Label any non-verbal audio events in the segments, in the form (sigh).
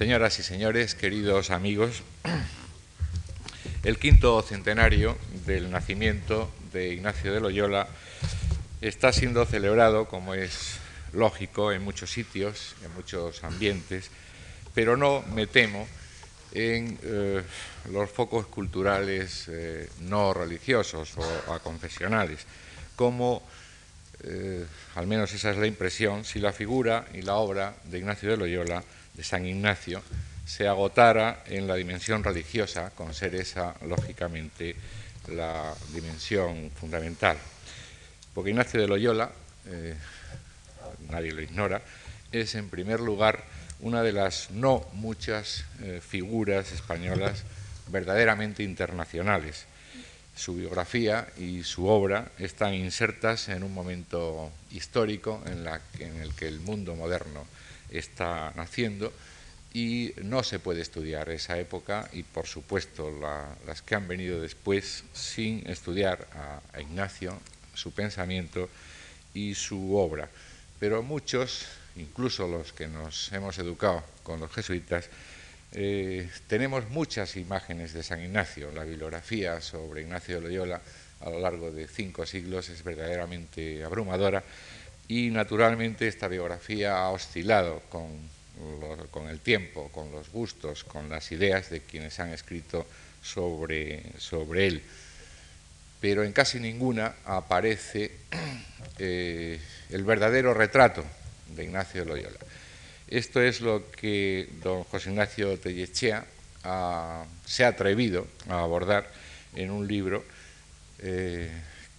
Señoras y señores, queridos amigos, (clears throat) el quinto centenario del nacimiento de Ignacio de Loyola está siendo celebrado, como es lógico, en muchos sitios, en muchos ambientes, pero no, me temo, en eh, los focos culturales eh, no religiosos o confesionales, como, eh, al menos esa es la impresión, si la figura y la obra de Ignacio de Loyola, de San Ignacio, se agotara en la dimensión religiosa, con ser esa, lógicamente, la dimensión fundamental. Porque Ignacio de Loyola, nadie lo ignora, es en primer lugar una de las no muchas eh, figuras españolas verdaderamente internacionales. Su biografía y su obra están insertas en un momento histórico en, el que el mundo moderno está naciendo y no se puede estudiar esa época y, por supuesto, las que han venido después sin estudiar a Ignacio, su pensamiento y su obra. Pero muchos incluso los que nos hemos educado con los jesuitas, eh, tenemos muchas imágenes de San Ignacio. La bibliografía sobre Ignacio de Loyola a lo largo de cinco siglos es verdaderamente abrumadora y naturalmente esta biografía ha oscilado con, con el tiempo, con los gustos, con las ideas de quienes han escrito sobre, sobre él. Pero en casi ninguna aparece (clears throat) eh, el verdadero retrato de Ignacio de Loyola. Esto es lo que don José Ignacio Tellechea se ha atrevido a abordar en un libro eh,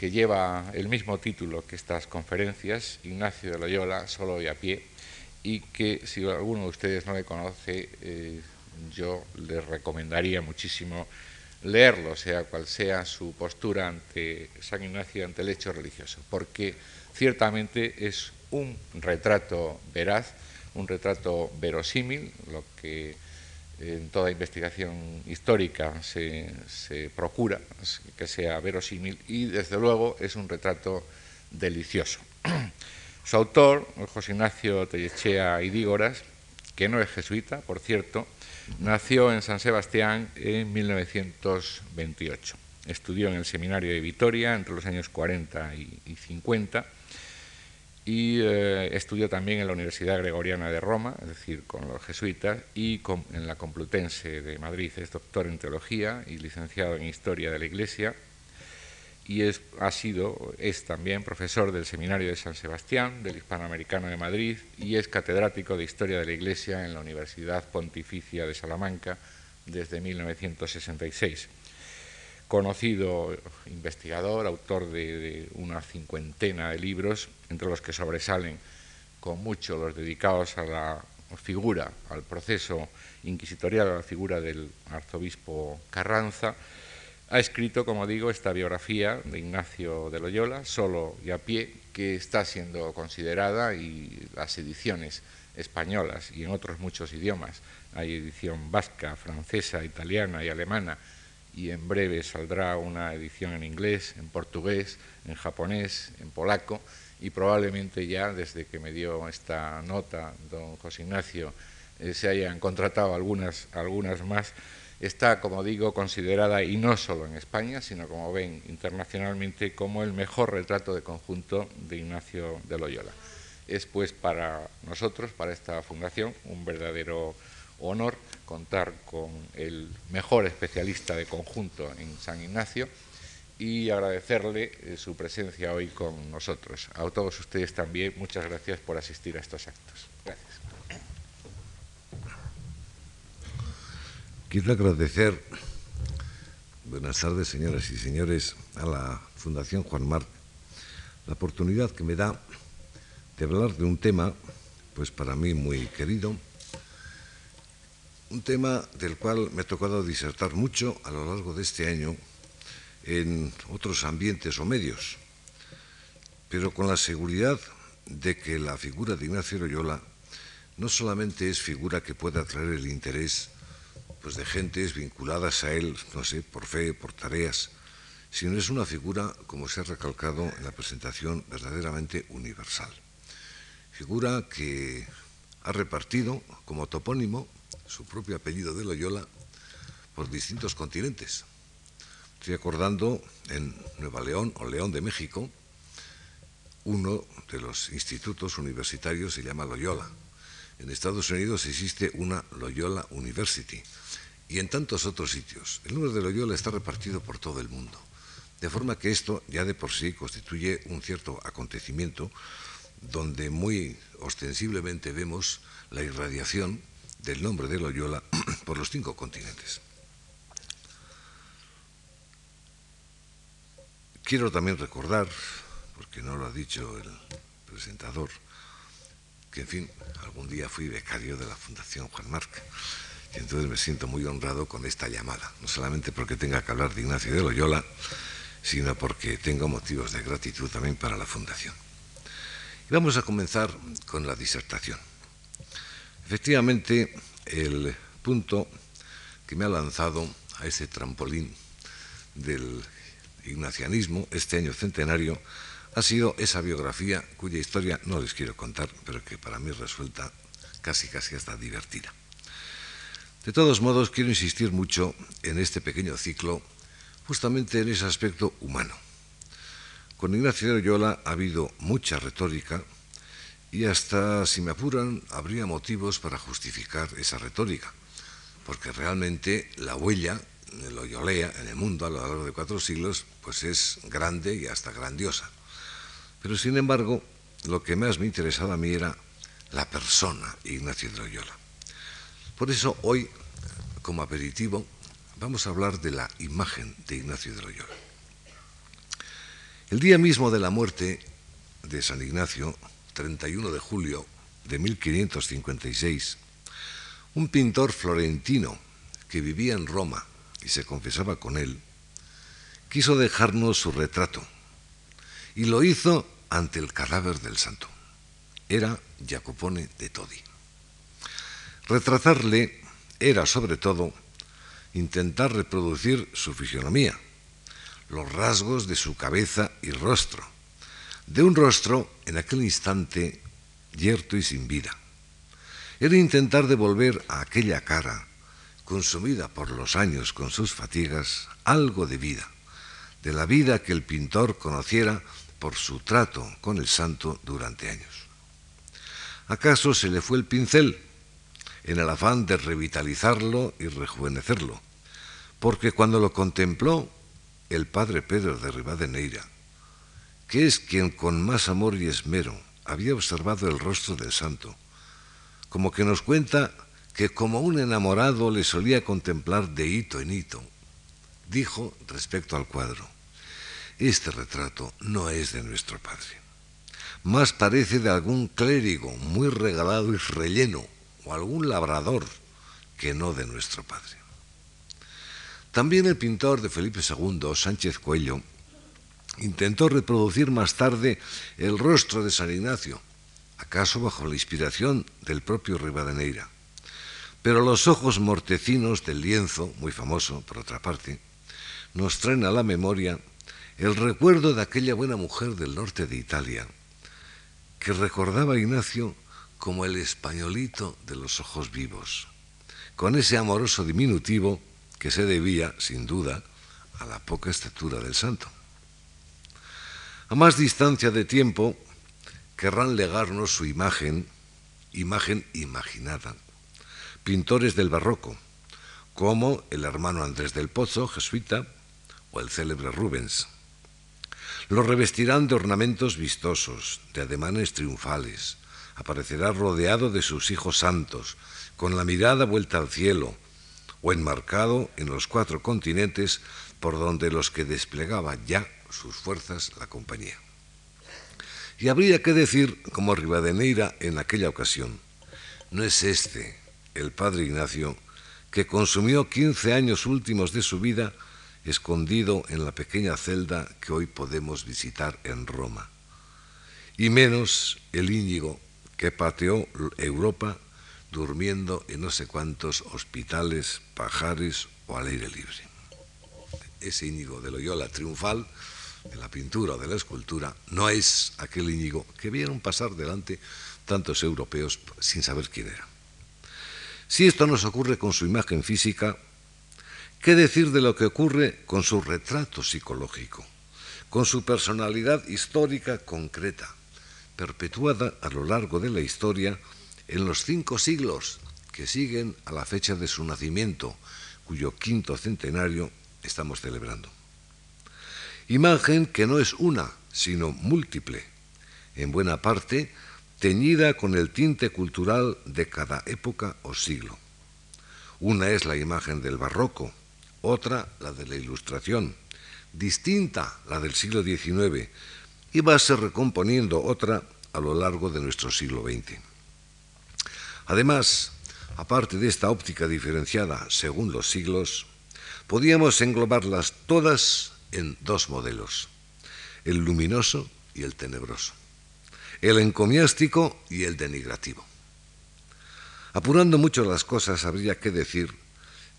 que lleva el mismo título que estas conferencias, Ignacio de Loyola, solo y a pie, y que si alguno de ustedes no le conoce, eh, yo les recomendaría muchísimo leerlo, sea cual sea su postura ante San Ignacio, ante el hecho religioso, porque ciertamente es un retrato veraz, un retrato verosímil, lo que en toda investigación histórica se, procura que sea verosímil y desde luego es un retrato delicioso. (clears throat) Su autor, José Ignacio Tellechea Idígoras, que no es jesuita, por cierto, nació en San Sebastián en 1928. Estudió en el seminario de Vitoria entre los años 40 y 50 y eh, estudió también en la Universidad Gregoriana de Roma, es decir, con los jesuitas, y en la Complutense de Madrid. Es doctor en teología y licenciado en historia de la Iglesia y es, ha sido, es también profesor del Seminario de San Sebastián, del Hispanoamericano de Madrid y es catedrático de Historia de la Iglesia en la Universidad Pontificia de Salamanca desde 1966 conocido investigador, autor de, una cincuentena de libros, entre los que sobresalen con mucho los dedicados a la figura, al proceso inquisitorial, a la figura del arzobispo Carranza, ha escrito, como digo, esta biografía de Ignacio de Loyola, solo y a pie, que está siendo considerada y las ediciones españolas y en otros muchos idiomas, hay edición vasca, francesa, italiana y alemana, y en breve saldrá una edición en inglés, en portugués, en japonés, en polaco y probablemente ya desde que me dio esta nota don José Ignacio eh, se hayan contratado algunas, algunas más. Está, como digo, considerada, y no solo en España, sino como ven internacionalmente, como el mejor retrato de conjunto de Ignacio de Loyola. Es pues para nosotros, para esta fundación, un verdadero honor contar con el mejor especialista de conjunto en San Ignacio y agradecerle eh, su presencia hoy con nosotros. A todos ustedes también, muchas gracias por asistir a estos actos. Gracias. Quiero agradecer, buenas tardes señoras y señores, a la Fundación Juan Mar la oportunidad que me da de hablar de un tema, pues para mí muy querido, un tema del cual me ha tocado disertar mucho a lo largo de este año en otros ambientes o medios, pero con la seguridad de que la figura de Ignacio Loyola no solamente es figura que pueda atraer el interés pues, de gentes vinculadas a él, no sé, por fe, por tareas, sino es una figura, como se ha recalcado en la presentación, verdaderamente universal. Figura que ha repartido como topónimo su propio apellido de Loyola por distintos continentes. Estoy acordando en Nueva León o León de México, uno de los institutos universitarios se llama Loyola. En Estados Unidos existe una Loyola University y en tantos otros sitios. El número de Loyola está repartido por todo el mundo. De forma que esto ya de por sí constituye un cierto acontecimiento donde muy ostensiblemente vemos la irradiación del nombre de Loyola (clears throat) por los cinco continentes. Quiero también recordar, porque no lo ha dicho el presentador, que en fin, algún día fui becario de la Fundación Juan Marc, y entonces me siento muy honrado con esta llamada, no solamente porque tenga que hablar de Ignacio de Loyola, sino porque tengo motivos de gratitud también para la Fundación. Y vamos a comenzar con la disertación. Efectivamente, el punto que me ha lanzado a ese trampolín del ignacianismo, este año centenario, ha sido esa biografía cuya historia no les quiero contar, pero que para mí resulta casi casi hasta divertida. De todos modos, quiero insistir mucho en este pequeño ciclo, justamente en ese aspecto humano. Con Ignacio de ha habido mucha retórica y hasta, si me apuran, habría motivos para justificar esa retórica, porque realmente la huella de Loyolea en el mundo a lo largo de cuatro siglos pues es grande y hasta grandiosa. Pero sin embargo, lo que más me interesaba a mí era la persona Ignacio de Loyola. Por eso hoy, como aperitivo, vamos a hablar de la imagen de Ignacio de Loyola. El día mismo de la muerte de San Ignacio, 31 de julio de 1556, un pintor florentino que vivía en Roma y se confesaba con él, quiso dejarnos su retrato y lo hizo ante el cadáver del santo. Era Jacopone de Todi. Retratarle era sobre todo intentar reproducir su fisionomía, los rasgos de su cabeza y rostro, de un rostro en aquel instante yerto y sin vida. Era intentar devolver a aquella cara, consumida por los años con sus fatigas, algo de vida, de la vida que el pintor conociera por su trato con el santo durante años. ¿Acaso se le fue el pincel en el afán de revitalizarlo y rejuvenecerlo? Porque cuando lo contempló el padre Pedro de Rivadeneira, que es quien con más amor y esmero había observado el rostro del santo, como que nos cuenta que como un enamorado le solía contemplar de hito en hito, dijo respecto al cuadro, este retrato no es de nuestro padre. Más parece de algún clérigo muy regalado y relleno, o algún labrador, que no de nuestro padre. También el pintor de Felipe II, Sánchez Cuello, intentó reproducir más tarde el rostro de San Ignacio, acaso bajo la inspiración del propio Rivadeneira. Pero los ojos mortecinos del lienzo, muy famoso por otra parte, nos traen a la memoria el recuerdo de aquella buena mujer del norte de Italia, que recordaba a Ignacio como el españolito de los ojos vivos, con ese amoroso diminutivo que se debía, sin duda, a la poca estatura del santo. A más distancia de tiempo, querrán legarnos su imagen, imagen imaginada, pintores del barroco, como el hermano Andrés del Pozo, jesuita, o el célebre Rubens. Lo revestirán de ornamentos vistosos, de ademanes triunfales. Aparecerá rodeado de sus hijos santos, con la mirada vuelta al cielo, o enmarcado en los cuatro continentes por donde los que desplegaba ya sus fuerzas la compañía. Y habría que decir, como Rivadeneira en aquella ocasión, no es este el padre Ignacio que consumió quince años últimos de su vida escondido en la pequeña celda que hoy podemos visitar en Roma. Y menos el Íñigo que pateó Europa durmiendo en no sé cuántos hospitales, pajares o al aire libre. Ese Íñigo de Loyola triunfal, de la pintura o de la escultura, no es aquel Íñigo que vieron pasar delante tantos europeos sin saber quién era. Si esto nos ocurre con su imagen física, ¿qué decir de lo que ocurre con su retrato psicológico, con su personalidad histórica concreta, perpetuada a lo largo de la historia en los cinco siglos que siguen a la fecha de su nacimiento, cuyo quinto centenario estamos celebrando? Imagen que no es una, sino múltiple, en buena parte teñida con el tinte cultural de cada época o siglo. Una es la imagen del barroco, otra la de la ilustración, distinta la del siglo XIX, y va a ser recomponiendo otra a lo largo de nuestro siglo XX. Además, aparte de esta óptica diferenciada según los siglos, podíamos englobarlas todas en dos modelos, el luminoso y el tenebroso el encomiástico y el denigrativo. Apurando mucho las cosas, habría que decir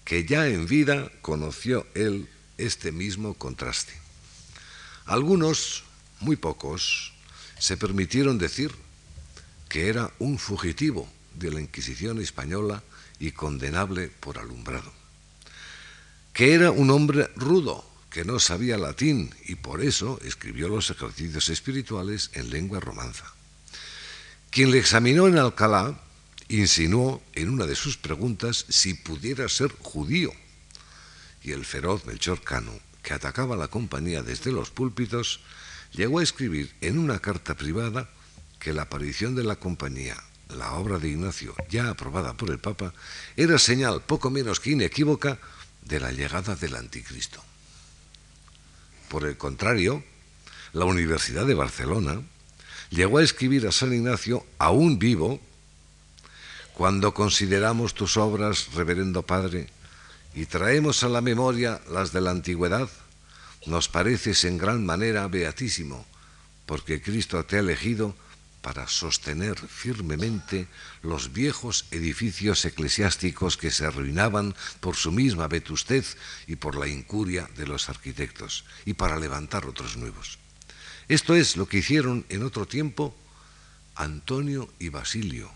que ya en vida conoció él este mismo contraste. Algunos, muy pocos, se permitieron decir que era un fugitivo de la Inquisición española y condenable por alumbrado, que era un hombre rudo, que no sabía latín y por eso escribió los ejercicios espirituales en lengua romanza. Quien le examinó en Alcalá insinuó en una de sus preguntas si pudiera ser judío. Y el feroz Melchor Cano, que atacaba a la compañía desde los púlpitos, llegó a escribir en una carta privada que la aparición de la compañía, la obra de Ignacio, ya aprobada por el Papa, era señal poco menos que inequívoca de la llegada del anticristo. Por el contrario, la Universidad de Barcelona llegó a escribir a San Ignacio, aún vivo, cuando consideramos tus obras, reverendo Padre, y traemos a la memoria las de la antigüedad, nos pareces en gran manera beatísimo, porque Cristo te ha elegido para sostener firmemente los viejos edificios eclesiásticos que se arruinaban por su misma vetustez y por la incuria de los arquitectos, y para levantar otros nuevos. Esto es lo que hicieron en otro tiempo Antonio y Basilio,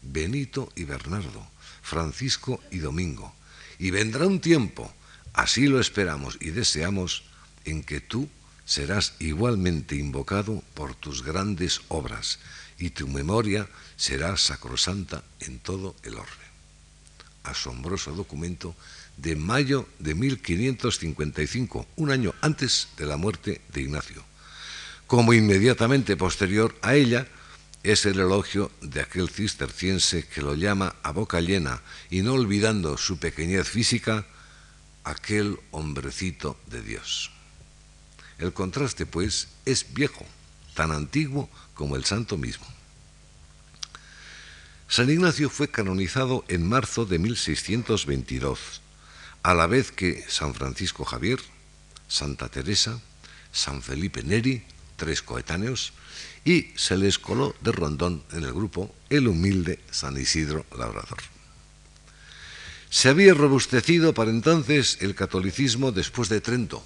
Benito y Bernardo, Francisco y Domingo. Y vendrá un tiempo, así lo esperamos y deseamos, en que tú serás igualmente invocado por tus grandes obras y tu memoria será sacrosanta en todo el orden. Asombroso documento de mayo de 1555, un año antes de la muerte de Ignacio. Como inmediatamente posterior a ella es el elogio de aquel cisterciense que lo llama a boca llena y no olvidando su pequeñez física, aquel hombrecito de Dios. El contraste, pues, es viejo, tan antiguo como el santo mismo. San Ignacio fue canonizado en marzo de 1622, a la vez que San Francisco Javier, Santa Teresa, San Felipe Neri, tres coetáneos, y se les coló de rondón en el grupo el humilde San Isidro Labrador. Se había robustecido para entonces el catolicismo después de Trento,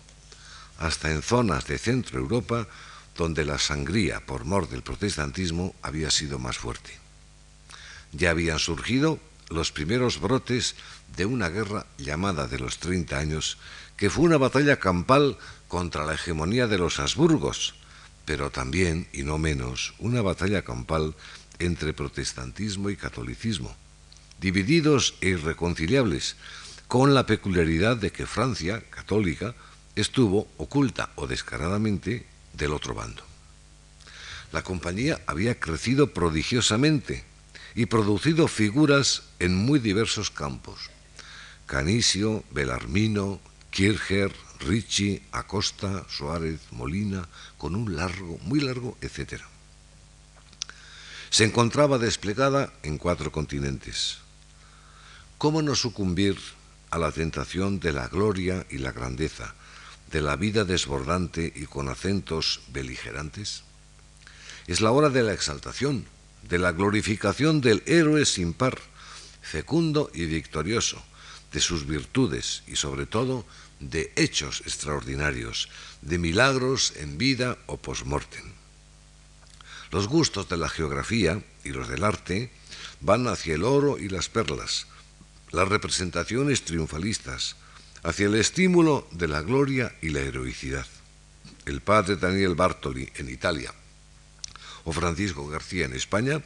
hasta en zonas de Centro Europa donde la sangría por mor del protestantismo había sido más fuerte. Ya habían surgido los primeros brotes de una guerra llamada de los Treinta años, que fue una batalla campal contra la hegemonía de los Habsburgos, pero también, y no menos, una batalla campal entre protestantismo y catolicismo, divididos e irreconciliables, con la peculiaridad de que Francia, católica, estuvo oculta o descaradamente del otro bando. La compañía había crecido prodigiosamente y producido figuras en muy diversos campos. Canisio, Belarmino, Kircher, Ricci, Acosta, Suárez, Molina, con un largo, muy largo, etc. Se encontraba desplegada en cuatro continentes. ¿Cómo no sucumbir a la tentación de la gloria y la grandeza, de la vida desbordante y con acentos beligerantes? Es la hora de la exaltación, de la glorificación del héroe sin par, fecundo y victorioso, de sus virtudes y sobre todo de hechos extraordinarios, de milagros en vida o post-mortem. Los gustos de la geografía y los del arte van hacia el oro y las perlas, las representaciones triunfalistas, hacia el estímulo de la gloria y la heroicidad. El padre Daniel Bartoli en Italia o Francisco García en España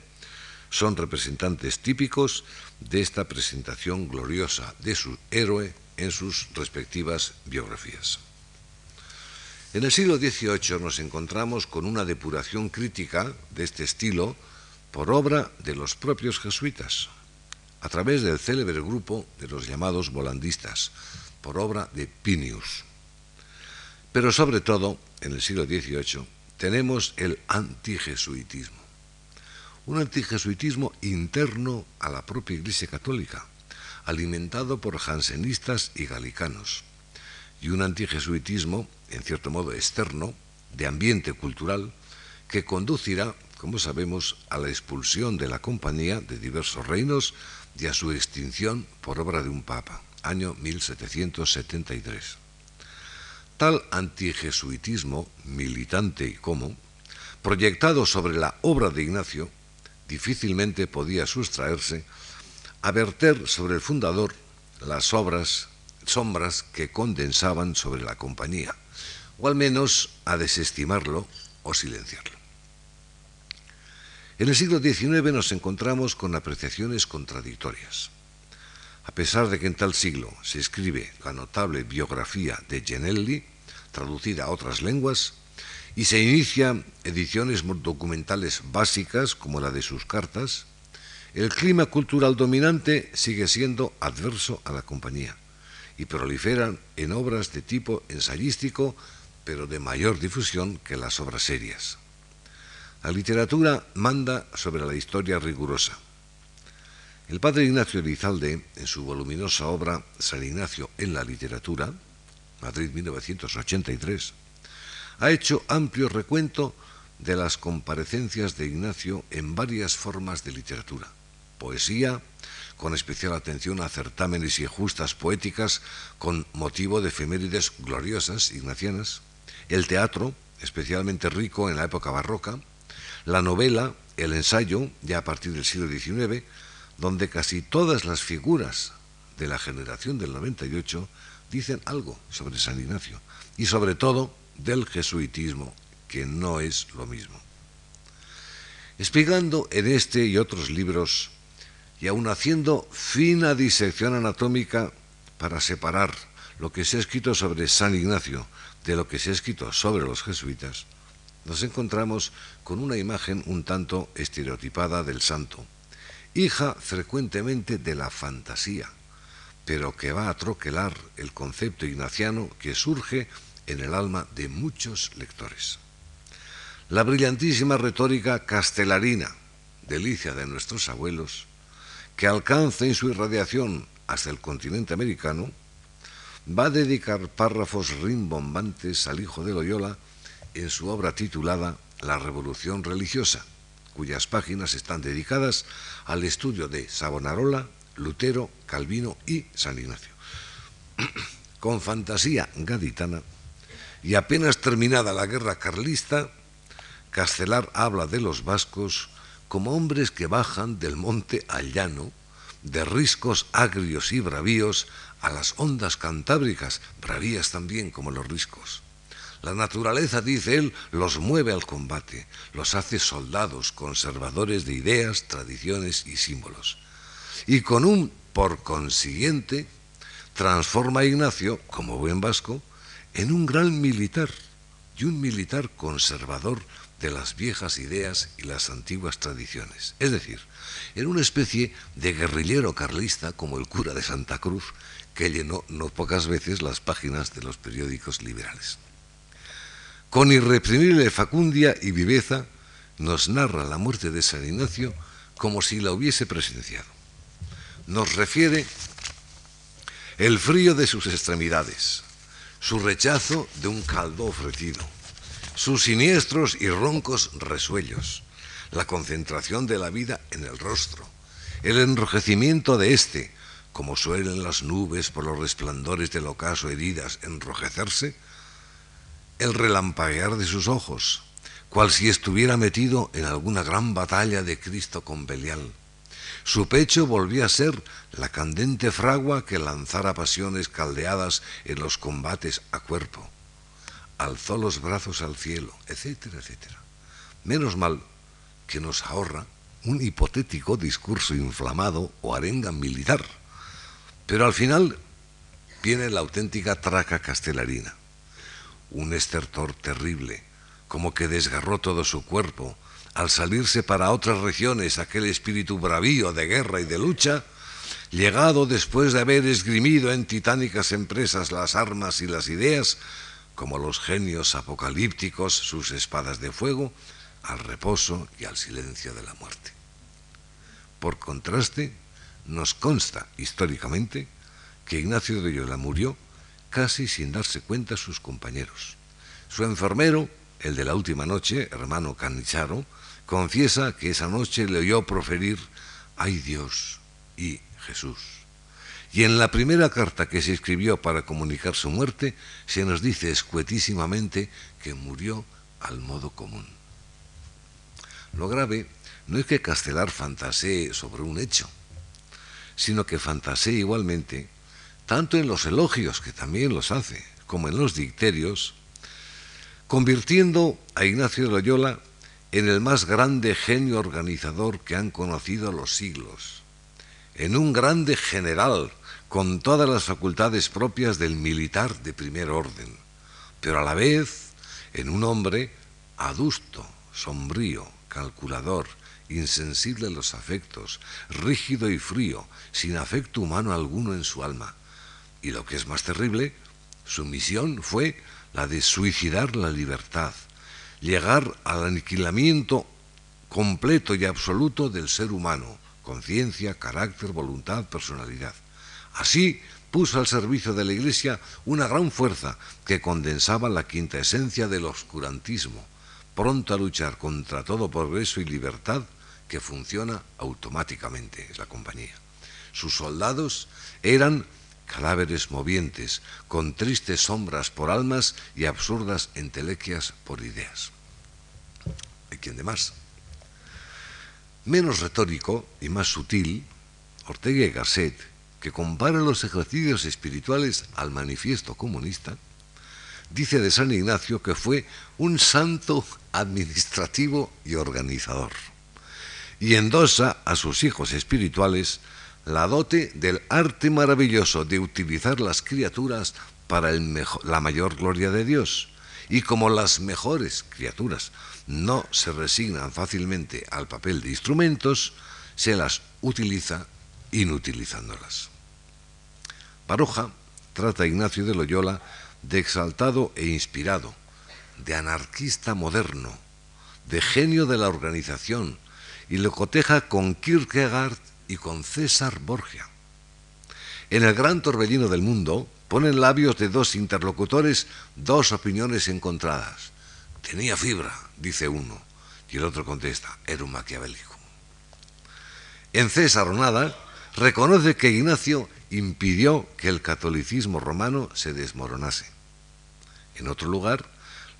son representantes típicos de esta presentación gloriosa de su héroe en sus respectivas biografías. En el siglo XVIII nos encontramos con una depuración crítica de este estilo por obra de los propios jesuitas, a través del célebre grupo de los llamados volandistas, por obra de Pinius. Pero sobre todo, en el siglo XVIII, tenemos el antijesuitismo. Un antijesuitismo interno a la propia Iglesia Católica, alimentado por jansenistas y galicanos, y un antijesuitismo, en cierto modo externo, de ambiente cultural, que conducirá, como sabemos, a la expulsión de la compañía de diversos reinos y a su extinción por obra de un papa, año 1773. Tal antijesuitismo, militante y como, proyectado sobre la obra de Ignacio, difícilmente podía sustraerse a verter sobre el fundador las obras, sombras que condensaban sobre la compañía, o al menos a desestimarlo o silenciarlo. En el siglo XIX nos encontramos con apreciaciones contradictorias. A pesar de que en tal siglo se escribe la notable biografía de Genelli, traducida a otras lenguas, y se inician ediciones documentales básicas como la de sus cartas, el clima cultural dominante sigue siendo adverso a la compañía y proliferan en obras de tipo ensayístico, pero de mayor difusión que las obras serias. La literatura manda sobre la historia rigurosa. El padre Ignacio Elizalde, en su voluminosa obra San Ignacio en la literatura, Madrid 1983, ha hecho amplio recuento de las comparecencias de Ignacio en varias formas de literatura. Poesía, con especial atención a certámenes y justas poéticas con motivo de efemérides gloriosas ignacianas, el teatro, especialmente rico en la época barroca, la novela, el ensayo, ya a partir del siglo XIX, donde casi todas las figuras de la generación del 98 dicen algo sobre San Ignacio y sobre todo del jesuitismo, que no es lo mismo. Explicando en este y otros libros, y aun haciendo fina disección anatómica para separar lo que se ha escrito sobre San Ignacio de lo que se ha escrito sobre los jesuitas, nos encontramos con una imagen un tanto estereotipada del santo, hija frecuentemente de la fantasía, pero que va a troquelar el concepto ignaciano que surge en el alma de muchos lectores. La brillantísima retórica castelarina, delicia de nuestros abuelos, que alcanza en su irradiación hasta el continente americano, va a dedicar párrafos rimbombantes al hijo de Loyola en su obra titulada La Revolución Religiosa, cuyas páginas están dedicadas al estudio de Savonarola, Lutero, Calvino y San Ignacio. (clears throat) Con fantasía gaditana y apenas terminada la guerra carlista, Castelar habla de los vascos como hombres que bajan del monte al llano, de riscos agrios y bravíos a las ondas cantábricas, bravías también como los riscos. La naturaleza, dice él, los mueve al combate, los hace soldados, conservadores de ideas, tradiciones y símbolos. Y con un por consiguiente, transforma a Ignacio, como buen vasco, en un gran militar y un militar conservador de las viejas ideas y las antiguas tradiciones. Es decir, en una especie de guerrillero carlista como el cura de Santa Cruz, que llenó no pocas veces las páginas de los periódicos liberales. Con irreprimible facundia y viveza nos narra la muerte de San Ignacio como si la hubiese presenciado. Nos refiere el frío de sus extremidades, su rechazo de un caldo ofrecido, sus siniestros y roncos resuellos, la concentración de la vida en el rostro, el enrojecimiento de éste, como suelen las nubes por los resplandores del ocaso heridas enrojecerse, el relampaguear de sus ojos, cual si estuviera metido en alguna gran batalla de Cristo con Belial, Su pecho volvía a ser la candente fragua que lanzara pasiones caldeadas en los combates a cuerpo. Alzó los brazos al cielo, etcétera, etcétera. Menos mal que nos ahorra un hipotético discurso inflamado o arenga militar. Pero al final viene la auténtica traca castelarina. Un estertor terrible, como que desgarró todo su cuerpo, al salirse para otras regiones aquel espíritu bravío de guerra y de lucha, llegado después de haber esgrimido en titánicas empresas las armas y las ideas, como los genios apocalípticos sus espadas de fuego, al reposo y al silencio de la muerte. Por contraste, nos consta históricamente que Ignacio de Loyola murió casi sin darse cuenta sus compañeros. Su enfermero, el de la última noche, hermano Canicharo, confiesa que esa noche le oyó proferir ¡Ay Dios! y Jesús. Y en la primera carta que se escribió para comunicar su muerte, se nos dice escuetísimamente que murió al modo común. Lo grave no es que Castelar fantasee sobre un hecho, sino que fantasee igualmente, tanto en los elogios, que también los hace, como en los dicterios, convirtiendo a Ignacio Loyola en el más grande genio organizador que han conocido los siglos, en un grande general con todas las facultades propias del militar de primer orden, pero a la vez en un hombre adusto, sombrío, calculador, insensible a los afectos, rígido y frío, sin afecto humano alguno en su alma. Y lo que es más terrible, su misión fue la de suicidar la libertad, llegar al aniquilamiento completo y absoluto del ser humano, conciencia, carácter, voluntad, personalidad. Así puso al servicio de la Iglesia una gran fuerza que condensaba la quinta esencia del oscurantismo, pronto a luchar contra todo progreso y libertad que funciona automáticamente, es la compañía. Sus soldados eran cadáveres movientes, con tristes sombras por almas y absurdas entelequias por ideas. ¿Hay quien de más? Menos retórico y más sutil, Ortega y Gasset, que compara los ejercicios espirituales al manifiesto comunista, dice de San Ignacio que fue un santo administrativo y organizador, y endosa a sus hijos espirituales la dote del arte maravilloso de utilizar las criaturas para la mayor gloria de Dios. Y como las mejores criaturas no se resignan fácilmente al papel de instrumentos, se las utiliza inutilizándolas. Baroja trata a Ignacio de Loyola de exaltado e inspirado, de anarquista moderno, de genio de la organización, y lo coteja con Kierkegaard y con César Borgia. En el gran torbellino del mundo ponen labios de dos interlocutores dos opiniones encontradas. Tenía fibra, dice uno, y el otro contesta, era un maquiavélico. En César Nada reconoce que Ignacio impidió que el catolicismo romano se desmoronase. En otro lugar,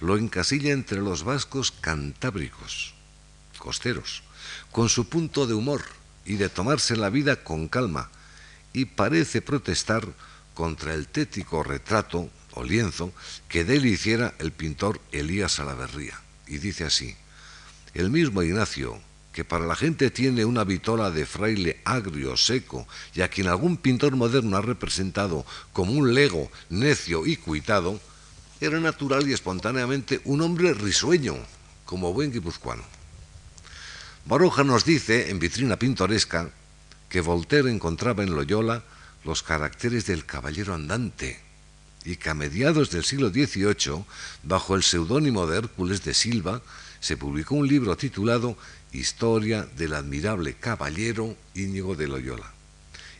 lo encasilla entre los vascos cantábricos, costeros, con su punto de humor y de tomarse la vida con calma, y parece protestar contra el tético retrato o lienzo que de él hiciera el pintor Elías Salaverría. Y dice así, el mismo Ignacio, que para la gente tiene una vitola de fraile agrio, seco, y a quien algún pintor moderno ha representado como un lego necio y cuitado, era natural y espontáneamente un hombre risueño, como buen guipuzcoano. Baroja nos dice, en vitrina pintoresca, que Voltaire encontraba en Loyola los caracteres del caballero andante y que a mediados del siglo XVIII, bajo el seudónimo de Hércules de Silva, se publicó un libro titulado Historia del admirable caballero Íñigo de Loyola.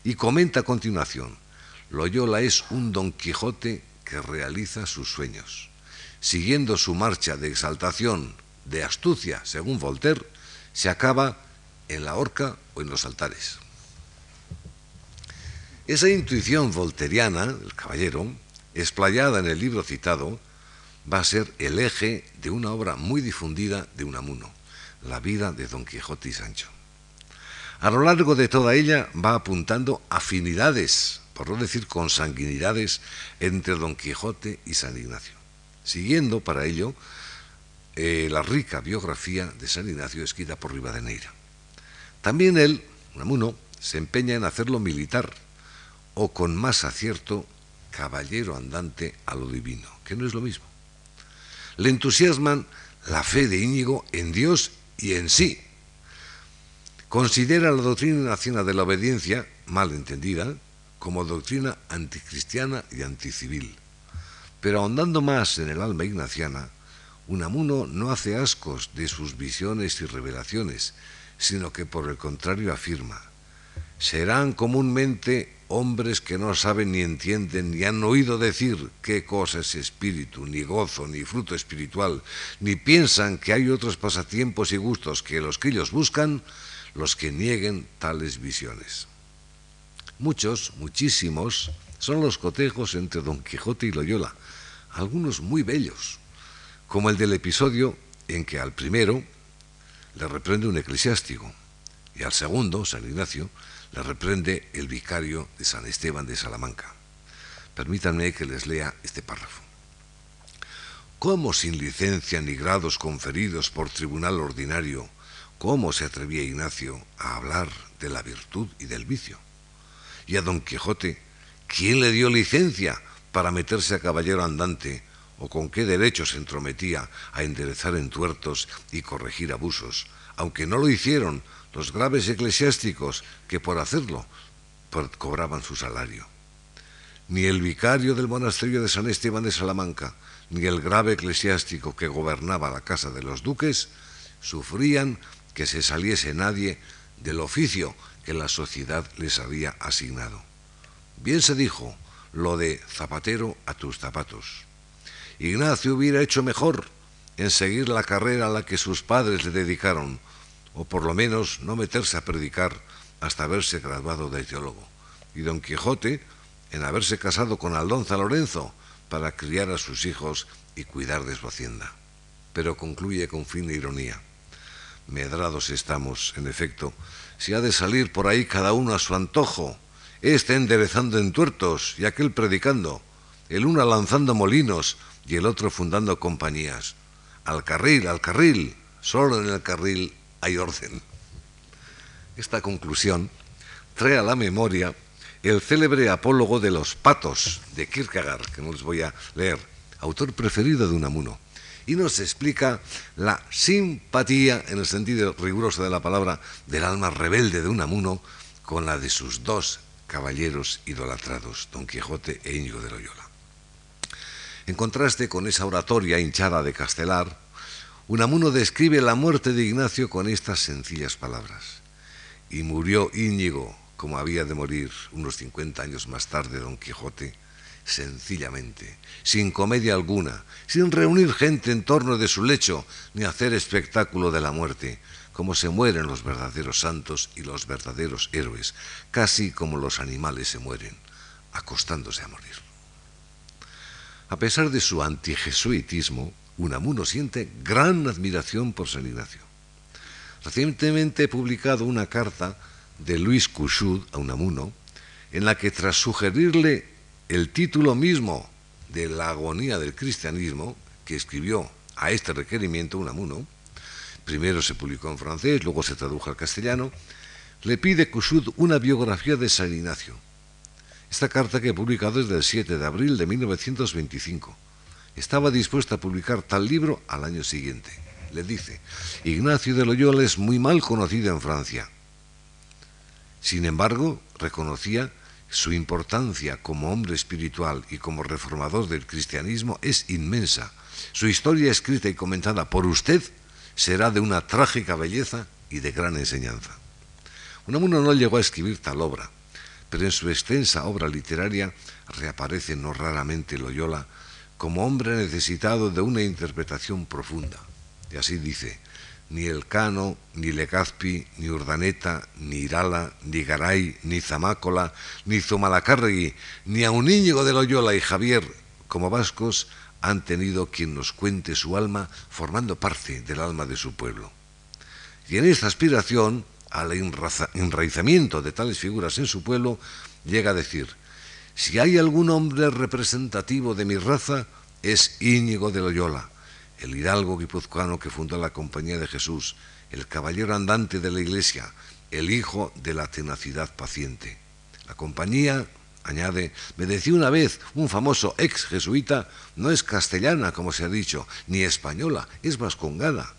Y comenta a continuación, Loyola es un Don Quijote que realiza sus sueños. Siguiendo su marcha de exaltación, de astucia, según Voltaire, se acaba en la horca o en los altares. Esa intuición volteriana, el caballero, explayada en el libro citado, va a ser el eje de una obra muy difundida de Unamuno, La vida de Don Quijote y Sancho. A lo largo de toda ella va apuntando afinidades, por no decir consanguinidades, entre Don Quijote y San Ignacio, siguiendo para ello eh, la rica biografía de San Ignacio escrita por Rivadeneira. También él, Unamuno, se empeña en hacerlo militar, o con más acierto, caballero andante a lo divino, que no es lo mismo. Le entusiasman la fe de Íñigo en Dios y en sí. Considera la doctrina nacional de la obediencia, mal entendida, como doctrina anticristiana y anticivil. Pero ahondando más en el alma ignaciana, Unamuno no hace ascos de sus visiones y revelaciones, sino que por el contrario afirma, serán comúnmente hombres que no saben ni entienden ni han oído decir qué cosa es espíritu, ni gozo, ni fruto espiritual, ni piensan que hay otros pasatiempos y gustos que los que ellos buscan, los que nieguen tales visiones. Muchos, muchísimos, son los cotejos entre Don Quijote y Loyola, algunos muy bellos, como el del episodio en que al primero le reprende un eclesiástico y al segundo, San Ignacio, le reprende el vicario de San Esteban de Salamanca. Permítanme que les lea este párrafo. ¿Cómo sin licencia ni grados conferidos por tribunal ordinario, cómo se atrevía Ignacio a hablar de la virtud y del vicio? Y a don Quijote, ¿quién le dio licencia para meterse a caballero andante o con qué derecho se entrometía a enderezar entuertos y corregir abusos, aunque no lo hicieron los graves eclesiásticos que por hacerlo cobraban su salario. Ni el vicario del monasterio de San Esteban de Salamanca, ni el grave eclesiástico que gobernaba la casa de los duques, sufrían que se saliese nadie del oficio que la sociedad les había asignado. Bien se dijo lo de zapatero a tus zapatos. Ignacio hubiera hecho mejor en seguir la carrera a la que sus padres le dedicaron, o por lo menos no meterse a predicar hasta haberse graduado de teólogo. Y don Quijote en haberse casado con Aldonza Lorenzo para criar a sus hijos y cuidar de su hacienda. Pero concluye con fin de ironía. Medrados estamos, en efecto, si ha de salir por ahí cada uno a su antojo, este enderezando entuertos y aquel predicando, el uno lanzando molinos y el otro fundando compañías. Al carril, al carril, solo en el carril hay orden. Esta conclusión trae a la memoria el célebre apólogo de los patos de Kierkegaard, que no les voy a leer, autor preferido de Unamuno, y nos explica la simpatía, en el sentido riguroso de la palabra, del alma rebelde de Unamuno con la de sus dos caballeros idolatrados, Don Quijote e Íñigo de Loyola. En contraste con esa oratoria hinchada de Castelar, Unamuno describe la muerte de Ignacio con estas sencillas palabras. Y murió Íñigo, como había de morir unos 50 años más tarde Don Quijote, sencillamente, sin comedia alguna, sin reunir gente en torno de su lecho, ni hacer espectáculo de la muerte, como se mueren los verdaderos santos y los verdaderos héroes, casi como los animales se mueren, acostándose a morir. A pesar de su antijesuitismo, Unamuno siente gran admiración por San Ignacio. Recientemente he publicado una carta de Luis Cuchud a Unamuno, en la que tras sugerirle el título mismo de la agonía del cristianismo, que escribió a este requerimiento Unamuno, primero se publicó en francés, luego se tradujo al castellano, le pide Cuchud una biografía de San Ignacio. Esta carta que he publicado es del 7 de abril de 1925 estaba dispuesta a publicar tal libro al año siguiente. Le dice, Ignacio de Loyola es muy mal conocido en Francia. Sin embargo, reconocía su importancia como hombre espiritual y como reformador del cristianismo es inmensa. Su historia escrita y comentada por usted será de una trágica belleza y de gran enseñanza. Unamuno no llegó a escribir tal obra, pero en su extensa obra literaria reaparece no raramente Loyola como hombre necesitado de una interpretación profunda. Y así dice, ni Elcano, ni Legazpi, ni Urdaneta, ni Irala, ni Garay, ni Zamácola, ni Zumalacárregui, ni a un Íñigo de Loyola y Javier, como vascos, han tenido quien nos cuente su alma formando parte del alma de su pueblo. Y en esta aspiración, al enraizamiento de tales figuras en su pueblo, llega a decir, si hay algún hombre representativo de mi raza, es Íñigo de Loyola, el hidalgo guipuzcoano que fundó la Compañía de Jesús, el caballero andante de la Iglesia, el hijo de la tenacidad paciente. La compañía, añade, me decía una vez un famoso ex jesuita, no es castellana, como se ha dicho, ni española, es vascongada.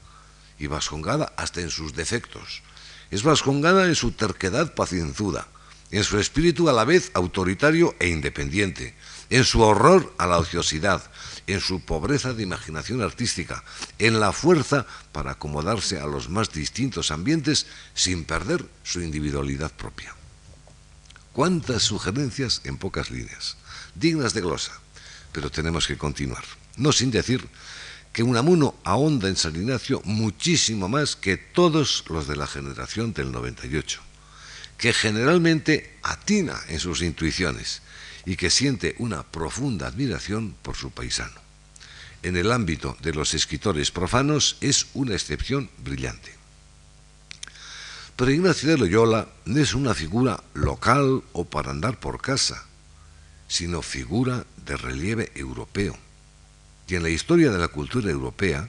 Y vascongada hasta en sus defectos. Es vascongada en su terquedad pacienzuda, en su espíritu a la vez autoritario e independiente, en su horror a la ociosidad, en su pobreza de imaginación artística, en la fuerza para acomodarse a los más distintos ambientes sin perder su individualidad propia. Cuántas sugerencias en pocas líneas, dignas de glosa, pero tenemos que continuar, no sin decir que Unamuno ahonda en San Ignacio muchísimo más que todos los de la generación del 98, que generalmente atina en sus intuiciones y que siente una profunda admiración por su paisano. En el ámbito de los escritores profanos es una excepción brillante. Pero Ignacio de Loyola no es una figura local o para andar por casa, sino figura de relieve europeo. Y en la historia de la cultura europea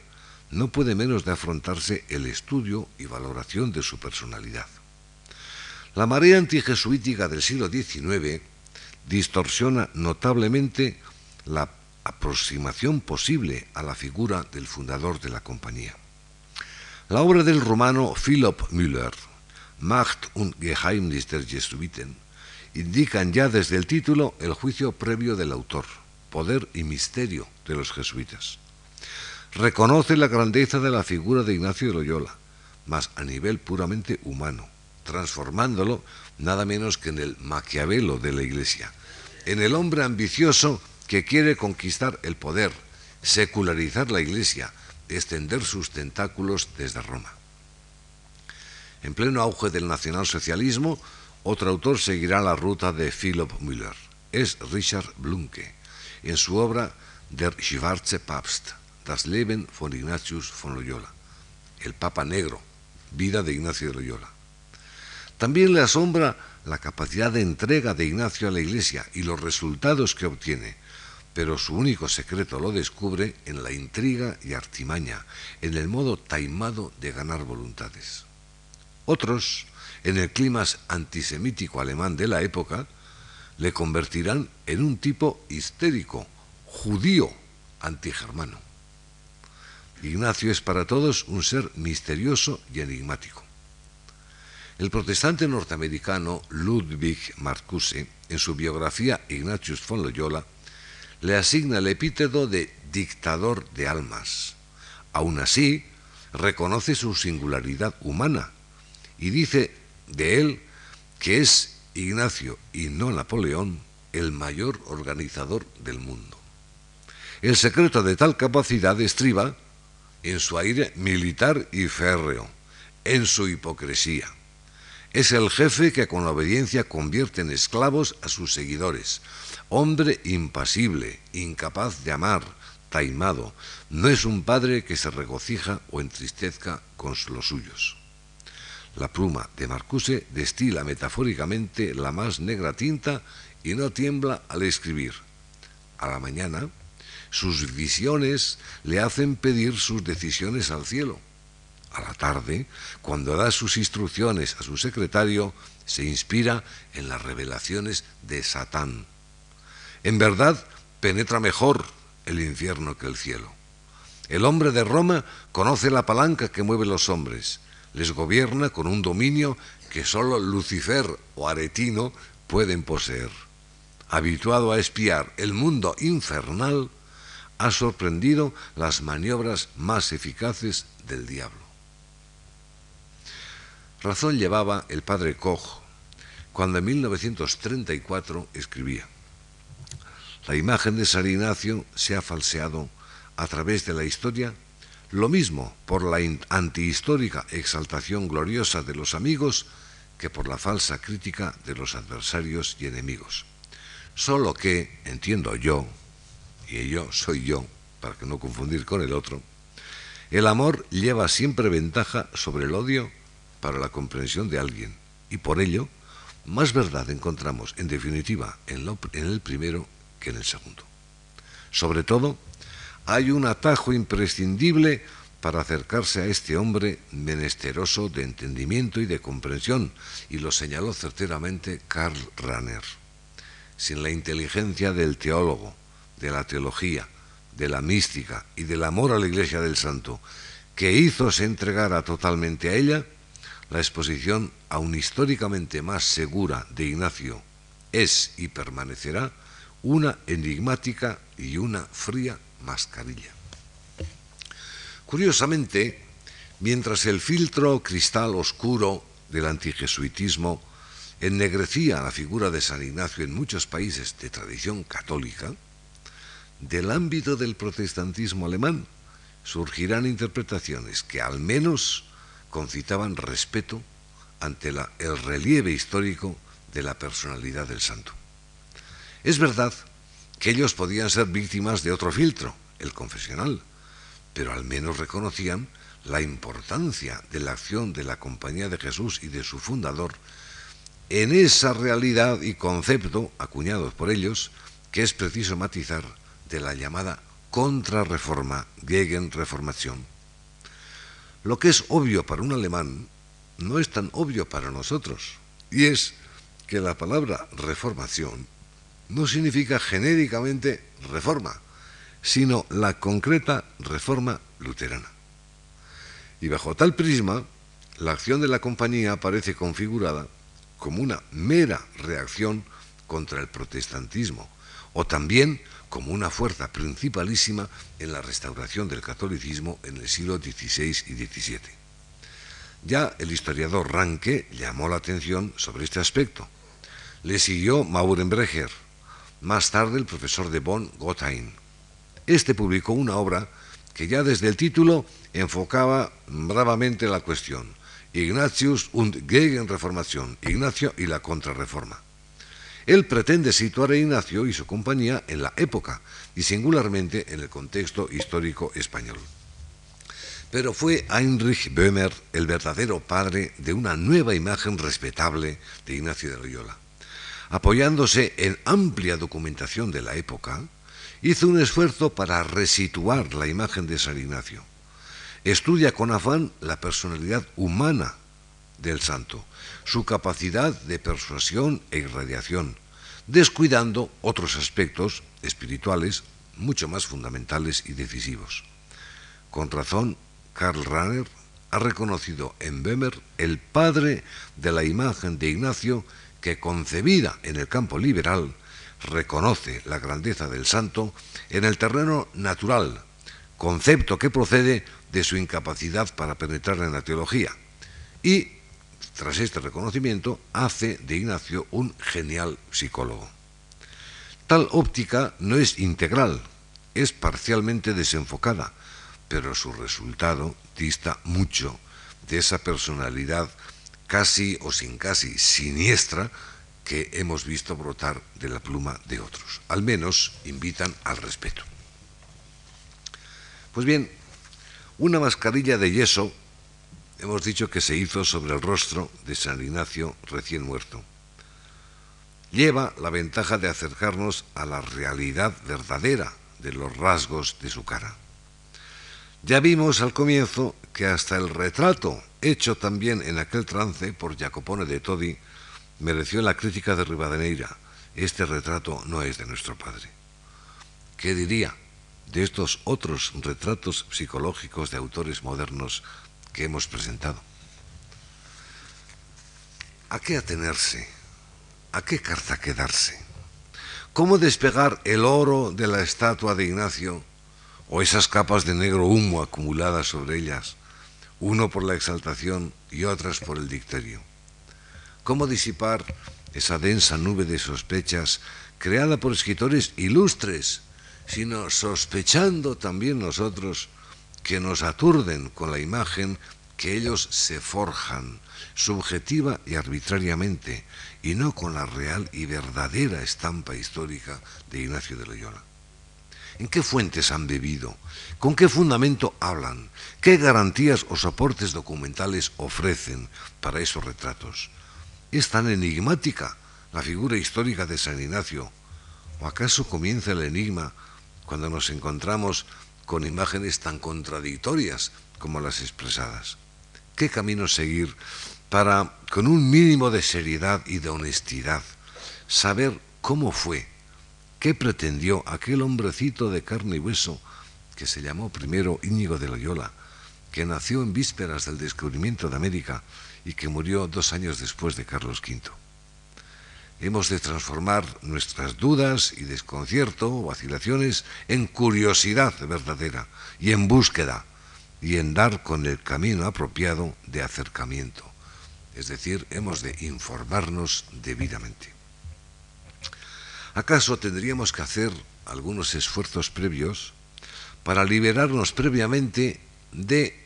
no puede menos de afrontarse el estudio y valoración de su personalidad. La marea antijesuítica del siglo XIX distorsiona notablemente la aproximación posible a la figura del fundador de la compañía. La obra del romano Philip Müller, Macht und Geheimnis der Jesuiten, indican ya desde el título el juicio previo del autor, poder y misterio de los jesuitas. Reconoce la grandeza de la figura de Ignacio de Loyola, mas a nivel puramente humano, transformándolo nada menos que en el Maquiavelo de la Iglesia, en el hombre ambicioso que quiere conquistar el poder, secularizar la Iglesia, extender sus tentáculos desde Roma. En pleno auge del nacionalsocialismo, otro autor seguirá la ruta de Philip Müller. Es Richard Blunke, en su obra Der Schwarze Papst, Das Leben von Ignatius von Loyola, El Papa Negro, vida de Ignacio de Loyola. También le asombra la capacidad de entrega de Ignacio a la Iglesia y los resultados que obtiene, pero su único secreto lo descubre en la intriga y artimaña, en el modo taimado de ganar voluntades. Otros, en el clima antisemítico alemán de la época, le convertirán en un tipo histérico, judío, antigermano. Ignacio es para todos un ser misterioso y enigmático. El protestante norteamericano Ludwig Marcuse, en su biografía Ignatius von Loyola, le asigna el epíteto de dictador de almas. Aún así, reconoce su singularidad humana y dice de él que es Ignacio y no Napoleón el mayor organizador del mundo. El secreto de tal capacidad estriba en su aire militar y férreo, en su hipocresía. Es el jefe que con la obediencia convierte en esclavos a sus seguidores. Hombre impasible, incapaz de amar, taimado. No es un padre que se regocija o entristezca con los suyos. La pluma de Marcuse destila metafóricamente la más negra tinta y no tiembla al escribir. A la mañana, sus visiones le hacen pedir sus decisiones al cielo a la tarde, cuando da sus instrucciones a su secretario, se inspira en las revelaciones de Satán. En verdad, penetra mejor el infierno que el cielo. El hombre de Roma conoce la palanca que mueve los hombres, les gobierna con un dominio que sólo Lucifer o Aretino pueden poseer. Habituado a espiar el mundo infernal, ha sorprendido las maniobras más eficaces del diablo. Razón llevaba el padre Koch cuando en 1934 escribía, la imagen de San Ignacio se ha falseado a través de la historia, lo mismo por la antihistórica exaltación gloriosa de los amigos que por la falsa crítica de los adversarios y enemigos. Solo que, entiendo yo, y yo soy yo, para que no confundir con el otro, el amor lleva siempre ventaja sobre el odio para la comprensión de alguien y por ello más verdad encontramos en definitiva en, en el primero que en el segundo. Sobre todo, hay un atajo imprescindible para acercarse a este hombre menesteroso de entendimiento y de comprensión, y lo señaló certeramente Karl Rahner. Sin la inteligencia del teólogo, de la teología, de la mística y del amor a la Iglesia del Santo, que hizo se entregara totalmente a ella, la exposición, aún históricamente más segura de Ignacio, es y permanecerá una enigmática y una fría mascarilla. Curiosamente, mientras el filtro cristal oscuro del antijesuitismo ennegrecía la figura de San Ignacio en muchos países de tradición católica, del ámbito del protestantismo alemán surgirán interpretaciones que al menos concitaban respeto ante el relieve histórico de la personalidad del santo. Es verdad que ellos podían ser víctimas de otro filtro, el confesional, pero al menos reconocían la importancia de la acción de la Compañía de Jesús y de su fundador en esa realidad y concepto acuñados por ellos que es preciso matizar de la llamada contrarreforma, Gegenreformación. Lo que es obvio para un alemán no es tan obvio para nosotros, y es que la palabra reformación no significa genéricamente reforma, sino la concreta reforma luterana. Y bajo tal prisma, la acción de la compañía aparece configurada como una mera reacción contra el protestantismo, o también como una fuerza principalísima en la restauración del catolicismo en el siglo XVI y XVII. Ya el historiador Ranke llamó la atención sobre este aspecto. Le siguió Maurenbrecher, más tarde el profesor de Bonn Gottheim. Este publicó una obra que ya desde el título enfocaba bravamente la cuestión, Ignatius und Gegenreformación, Ignacio y la Contrarreforma. Él pretende situar a Ignacio y su compañía en la época y singularmente en el contexto histórico español. Pero fue Heinrich Böhmer el verdadero padre de una nueva imagen respetable de Ignacio de Loyola. Apoyándose en amplia documentación de la época, hizo un esfuerzo para resituar la imagen de San Ignacio. Estudia con afán la personalidad humana del santo, su capacidad de persuasión e irradiación, descuidando otros aspectos espirituales mucho más fundamentales y decisivos. Con razón, Karl Rahner ha reconocido en Böhmer el padre de la imagen de Ignacio que concebida en el campo liberal reconoce la grandeza del santo en el terreno natural, concepto que procede de su incapacidad para penetrar en la teología y tras este reconocimiento, hace de Ignacio un genial psicólogo. Tal óptica no es integral, es parcialmente desenfocada, pero su resultado dista mucho de esa personalidad casi o sin casi siniestra que hemos visto brotar de la pluma de otros. Al menos invitan al respeto. Pues bien, una mascarilla de yeso hemos dicho que se hizo sobre el rostro de San Ignacio recién muerto. Lleva la ventaja de acercarnos a la realidad verdadera de los rasgos de su cara. Ya vimos al comienzo que hasta el retrato, hecho también en aquel trance por Jacopone de Todi, mereció la crítica de Rivadeneira. Este retrato no es de nuestro padre. ¿Qué diría de estos otros retratos psicológicos de autores modernos que hemos presentado. ¿A qué atenerse? ¿A qué carta quedarse? ¿Cómo despegar el oro de la estatua de Ignacio o esas capas de negro humo acumuladas sobre ellas, uno por la exaltación y otras por el dicterio? ¿Cómo disipar esa densa nube de sospechas creada por escritores ilustres, sino sospechando también nosotros que nos aturden con la imagen que ellos se forjan subjetiva y arbitrariamente y no con la real y verdadera estampa histórica de Ignacio de Loyola. ¿En qué fuentes han bebido? ¿Con qué fundamento hablan? ¿Qué garantías o soportes documentales ofrecen para esos retratos? ¿Es tan enigmática la figura histórica de San Ignacio? ¿O acaso comienza el enigma cuando nos encontramos con imágenes tan contradictorias como las expresadas? ¿Qué camino seguir para, con un mínimo de seriedad y de honestidad, saber cómo fue, qué pretendió aquel hombrecito de carne y hueso que se llamó primero Íñigo de Loyola, que nació en vísperas del descubrimiento de América y que murió dos años después de Carlos V. Hemos de transformar nuestras dudas y desconcierto o vacilaciones en curiosidad verdadera y en búsqueda y en dar con el camino apropiado de acercamiento. Es decir, hemos de informarnos debidamente. ¿Acaso tendríamos que hacer algunos esfuerzos previos para liberarnos previamente de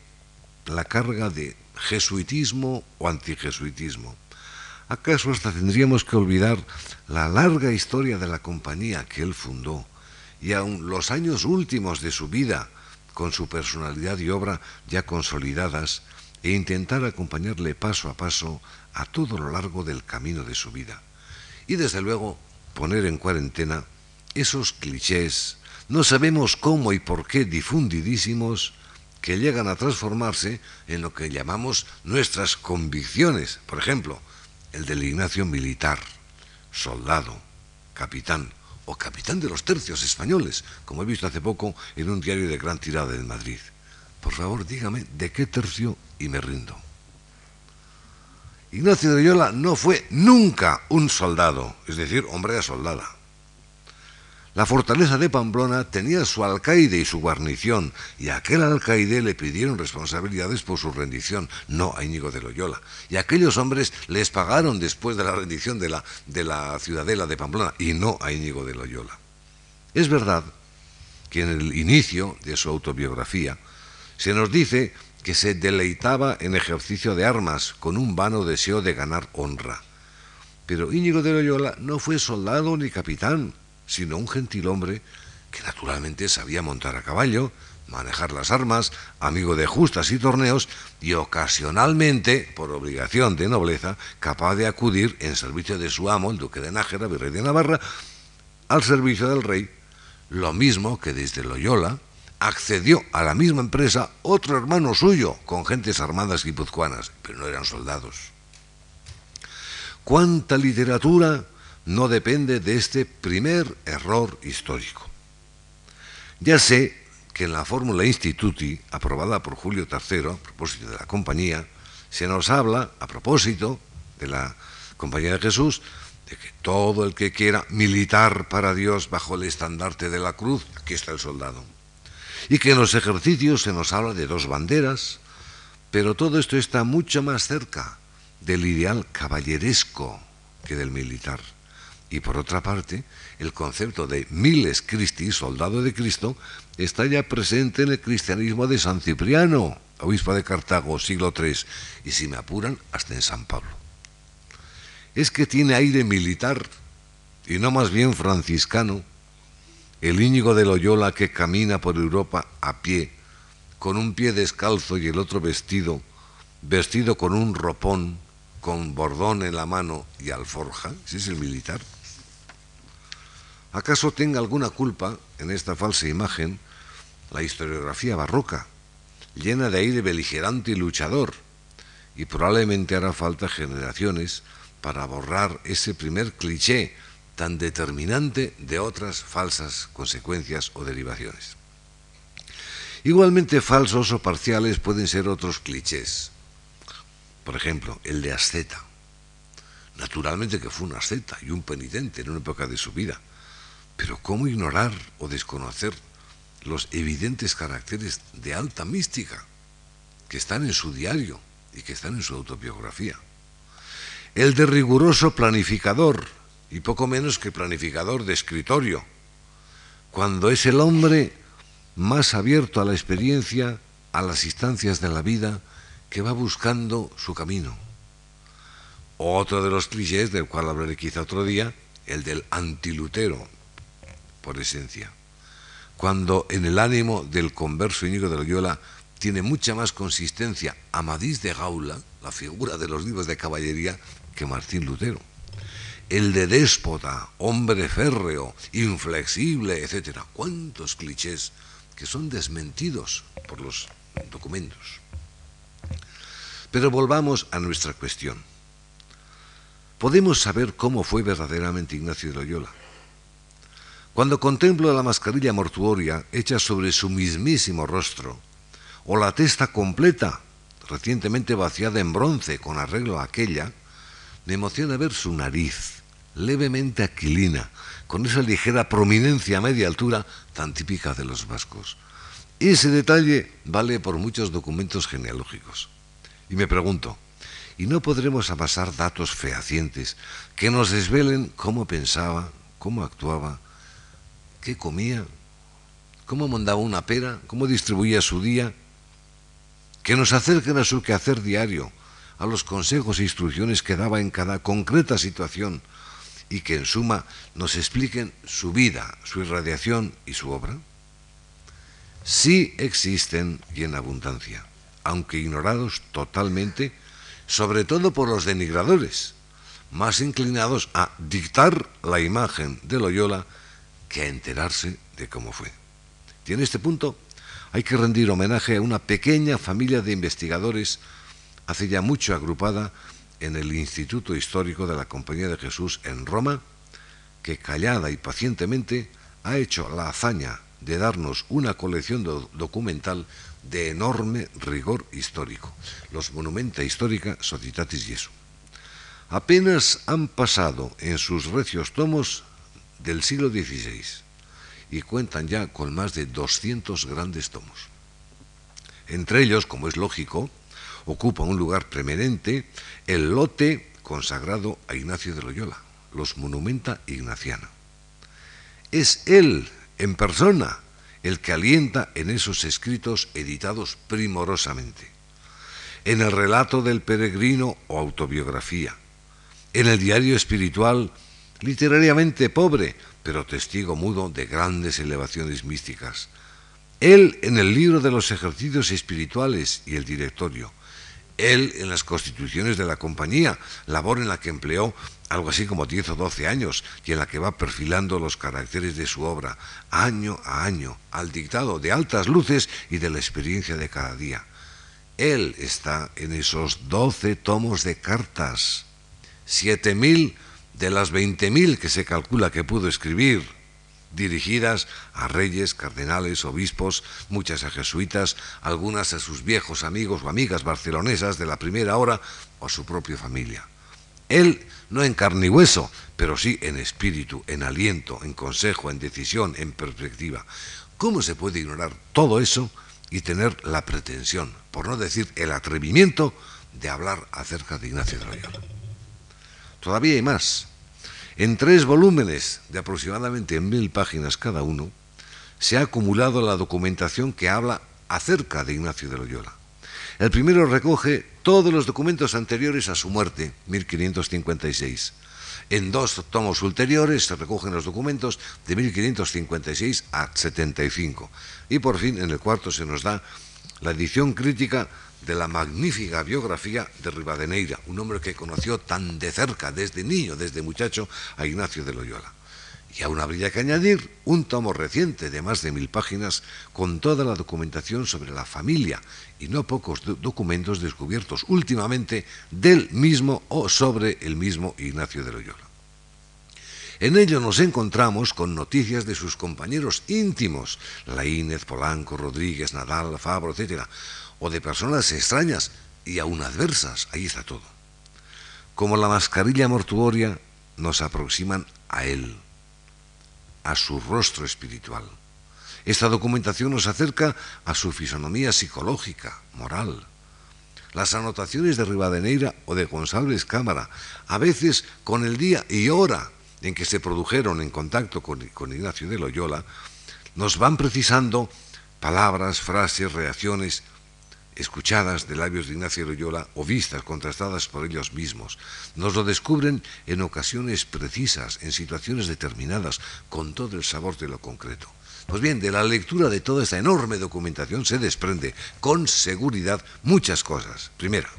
la carga de jesuitismo o antijesuitismo. ¿Acaso hasta tendríamos que olvidar la larga historia de la compañía que él fundó y aun los años últimos de su vida, con su personalidad y obra ya consolidadas, e intentar acompañarle paso a paso a todo lo largo del camino de su vida? Y desde luego poner en cuarentena esos clichés, no sabemos cómo y por qué difundidísimos, que llegan a transformarse en lo que llamamos nuestras convicciones. Por ejemplo, el del Ignacio militar, soldado, capitán o capitán de los tercios españoles, como he visto hace poco en un diario de gran tirada en Madrid. Por favor, dígame de qué tercio y me rindo. Ignacio de Loyola no fue nunca un soldado, es decir, hombre a soldada. La fortaleza de Pamplona tenía su alcaide y su guarnición, y a aquel alcaide le pidieron responsabilidades por su rendición, no a Íñigo de Loyola. Y aquellos hombres les pagaron después de la rendición de la, de la ciudadela de Pamplona, y no a Íñigo de Loyola. Es verdad que en el inicio de su autobiografía se nos dice que se deleitaba en ejercicio de armas con un vano deseo de ganar honra. Pero Íñigo de Loyola no fue soldado ni capitán, sino un gentilhombre que naturalmente sabía montar a caballo, manejar las armas, amigo de justas y torneos, y ocasionalmente, por obligación de nobleza, capaz de acudir en servicio de su amo, el duque de Nájera, virrey de Navarra, al servicio del rey, lo mismo que desde Loyola accedió a la misma empresa otro hermano suyo, con gentes armadas guipuzcoanas, pero no eran soldados. ¿Cuánta literatura no depende de este primer error histórico. Ya sé que en la fórmula Instituti, aprobada por Julio III, a propósito de la compañía, se nos habla, a propósito de la Compañía de Jesús, de que todo el que quiera militar para Dios bajo el estandarte de la cruz, aquí está el soldado. Y que en los ejercicios se nos habla de dos banderas, pero todo esto está mucho más cerca del ideal caballeresco que del militar. Y por otra parte, el concepto de miles Christi, soldado de Cristo, está ya presente en el cristianismo de San Cipriano, obispo de Cartago, siglo III, y si me apuran, hasta en San Pablo. Es que tiene aire militar, y no más bien franciscano, el Íñigo de Loyola que camina por Europa a pie, con un pie descalzo y el otro vestido, vestido con un ropón, con bordón en la mano y alforja, ese es el militar. ¿Acaso tenga alguna culpa en esta falsa imagen la historiografía barroca, llena de aire beligerante y luchador? Y probablemente hará falta generaciones para borrar ese primer cliché tan determinante de otras falsas consecuencias o derivaciones. Igualmente falsos o parciales pueden ser otros clichés. Por ejemplo, el de asceta. Naturalmente que fue un asceta y un penitente en una época de su vida pero ¿cómo ignorar o desconocer los evidentes caracteres de alta mística que están en su diario y que están en su autobiografía? El de riguroso planificador, y poco menos que planificador de escritorio, cuando es el hombre más abierto a la experiencia, a las instancias de la vida, que va buscando su camino. Otro de los clichés, del cual hablaré quizá otro día, el del antilutero, por esencia. cuando en el ánimo del converso Íñigo de Loyola tiene mucha más consistencia Amadís de Gaula, la figura de los libros de caballería, que Martín Lutero. El de déspota, hombre férreo, inflexible, etc. ¿Cuántos clichés que son desmentidos por los documentos? Pero volvamos a nuestra cuestión. ¿Podemos saber cómo fue verdaderamente Ignacio de Loyola? Cuando contemplo la mascarilla mortuoria hecha sobre su mismísimo rostro, o la testa completa, recientemente vaciada en bronce con arreglo a aquella, me emociona ver su nariz, levemente aquilina, con esa ligera prominencia a media altura tan típica de los vascos. Ese detalle vale por muchos documentos genealógicos. Y me pregunto, ¿y no podremos amasar datos fehacientes que nos desvelen cómo pensaba, cómo actuaba, qué comía, cómo mandaba una pera, cómo distribuía su día, que nos acerquen a su quehacer diario, a los consejos e instrucciones que daba en cada concreta situación y que en suma nos expliquen su vida, su irradiación y su obra? Sí existen y en abundancia, aunque ignorados totalmente, sobre todo por los denigradores, más inclinados a dictar la imagen de Loyola que enterarse de cómo fue. Y en este punto hay que rendir homenaje a una pequeña familia de investigadores, hace ya mucho agrupada en el Instituto Histórico de la Compañía de Jesús en Roma, que callada y pacientemente ha hecho la hazaña de darnos una colección documental de enorme rigor histórico, los Monumenta Histórica Societatis Jesu. Apenas han pasado en sus recios tomos del siglo XVI y cuentan ya con más de 200 grandes tomos. Entre ellos, como es lógico, ocupa un lugar preeminente el lote consagrado a Ignacio de Loyola, los Monumenta Ignaciana. Es él, en persona, el que alienta en esos escritos editados primorosamente, en el relato del peregrino o autobiografía, en el diario espiritual literariamente pobre, pero testigo mudo de grandes elevaciones místicas. Él en el libro de los ejercicios espirituales y el directorio. Él en las constituciones de la compañía, labor en la que empleó algo así como 10 o 12 años y en la que va perfilando los caracteres de su obra, año a año, al dictado de altas luces y de la experiencia de cada día. Él está en esos 12 tomos de cartas, 7000 de las 20.000 que se calcula que pudo escribir, dirigidas a reyes, cardenales, obispos, muchas a jesuitas, algunas a sus viejos amigos o amigas barcelonesas de la primera hora o a su propia familia. Él no en carne y hueso, pero sí en espíritu, en aliento, en consejo, en decisión, en perspectiva. ¿Cómo se puede ignorar todo eso y tener la pretensión, por no decir el atrevimiento, de hablar acerca de Ignacio de Loyola? Todavía hay más. En tres volúmenes de aproximadamente mil páginas cada uno, se ha acumulado la documentación que habla acerca de Ignacio de Loyola. El primero recoge todos los documentos anteriores a su muerte, 1556. En dos tomos ulteriores se recogen los documentos de 1556 a 75. Y por fin, en el cuarto se nos da la edición crítica de la magnífica biografía de Rivadeneira, un hombre que conoció tan de cerca, desde niño, desde muchacho, a Ignacio de Loyola. Y aún habría que añadir un tomo reciente de más de mil páginas con toda la documentación sobre la familia y no pocos documentos descubiertos últimamente del mismo o sobre el mismo Ignacio de Loyola. En ello nos encontramos con noticias de sus compañeros íntimos, Laínez, Polanco, Rodríguez, Nadal, Fabro, etc., o de personas extrañas y aún adversas, ahí está todo. Como la mascarilla mortuoria nos aproximan a él, a su rostro espiritual. Esta documentación nos acerca a su fisonomía psicológica, moral. Las anotaciones de Rivadeneira o de González Cámara, a veces con el día y hora en que se produjeron en contacto con, con Ignacio de Loyola, nos van precisando palabras, frases, reacciones escuchadas de labios de Ignacio Loyola o vistas, contrastadas por ellos mismos. Nos lo descubren en ocasiones precisas, en situaciones determinadas, con todo el sabor de lo concreto. Pues bien, de la lectura de toda esta enorme documentación se desprende con seguridad muchas cosas. Primera,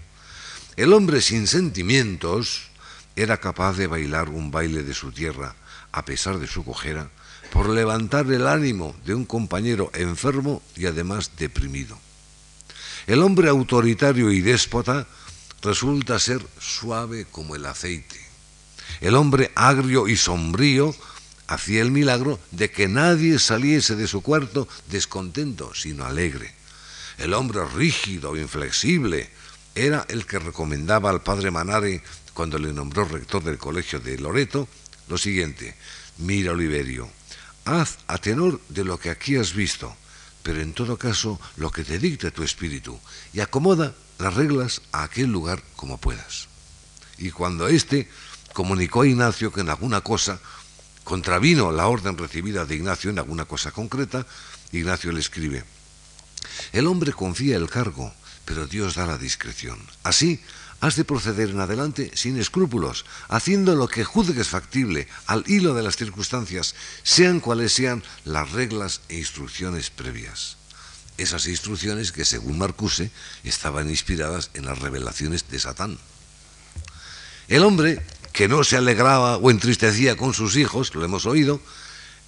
el hombre sin sentimientos era capaz de bailar un baile de su tierra, a pesar de su cojera, por levantar el ánimo de un compañero enfermo y además deprimido. El hombre autoritario y déspota resulta ser suave como el aceite. El hombre agrio y sombrío hacía el milagro de que nadie saliese de su cuarto descontento, sino alegre. El hombre rígido, inflexible, era el que recomendaba al padre Manare, cuando le nombró rector del colegio de Loreto, lo siguiente, mira Oliverio, haz a tenor de lo que aquí has visto, pero en todo caso lo que te dicte tu espíritu, y acomoda las reglas a aquel lugar como puedas. Y cuando éste comunicó a Ignacio que en alguna cosa contravino la orden recibida de Ignacio en alguna cosa concreta, Ignacio le escribe, el hombre confía el cargo, pero Dios da la discreción. Así, has de proceder en adelante sin escrúpulos, haciendo lo que juzgues factible al hilo de las circunstancias, sean cuales sean las reglas e instrucciones previas. Esas instrucciones que, según Marcuse, estaban inspiradas en las revelaciones de Satán. El hombre, que no se alegraba o entristecía con sus hijos, lo hemos oído,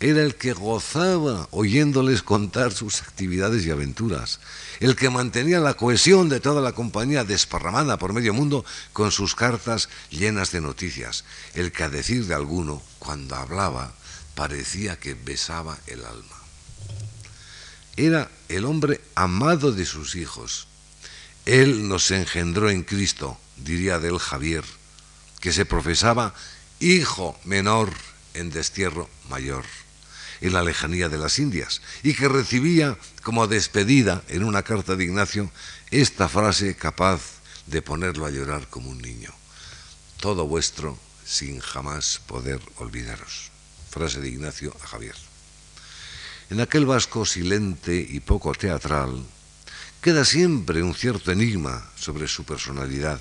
era el que gozaba oyéndoles contar sus actividades y aventuras, el que mantenía la cohesión de toda la compañía desparramada por medio mundo con sus cartas llenas de noticias, el que a decir de alguno, cuando hablaba, parecía que besaba el alma. Era el hombre amado de sus hijos. Él nos engendró en Cristo, diría de él Javier, que se profesaba hijo menor en destierro mayor en la lejanía de las Indias y que recibía como despedida en una carta de Ignacio esta frase capaz de ponerlo a llorar como un niño. Todo vuestro sin jamás poder olvidaros. Frase de Ignacio a Javier. En aquel vasco silente y poco teatral queda siempre un cierto enigma sobre su personalidad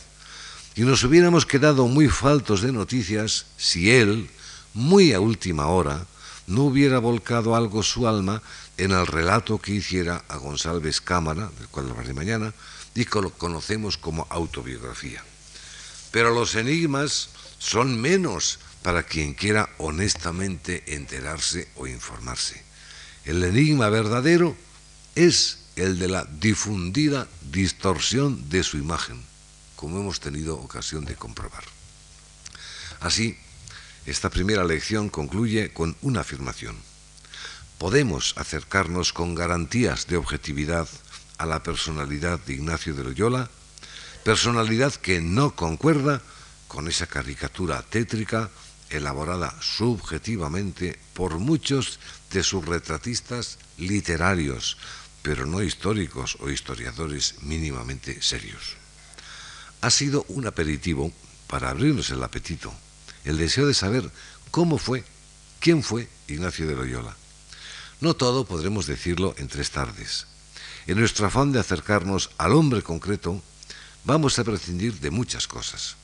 y nos hubiéramos quedado muy faltos de noticias si él, muy a última hora, no hubiera volcado algo su alma en el relato que hiciera a González Cámara, del cual hablaré mañana, y que lo conocemos como autobiografía. Pero los enigmas son menos para quien quiera honestamente enterarse o informarse. El enigma verdadero es el de la difundida distorsión de su imagen, como hemos tenido ocasión de comprobar. Así, esta primera lección concluye con una afirmación. Podemos acercarnos con garantías de objetividad a la personalidad de Ignacio de Loyola, personalidad que no concuerda con esa caricatura tétrica elaborada subjetivamente por muchos de sus retratistas literarios, pero no históricos o historiadores mínimamente serios. Ha sido un aperitivo para abrirnos el apetito el deseo de saber cómo fue, quién fue Ignacio de Loyola. No todo podremos decirlo en tres tardes. En nuestro afán de acercarnos al hombre concreto, vamos a prescindir de muchas cosas,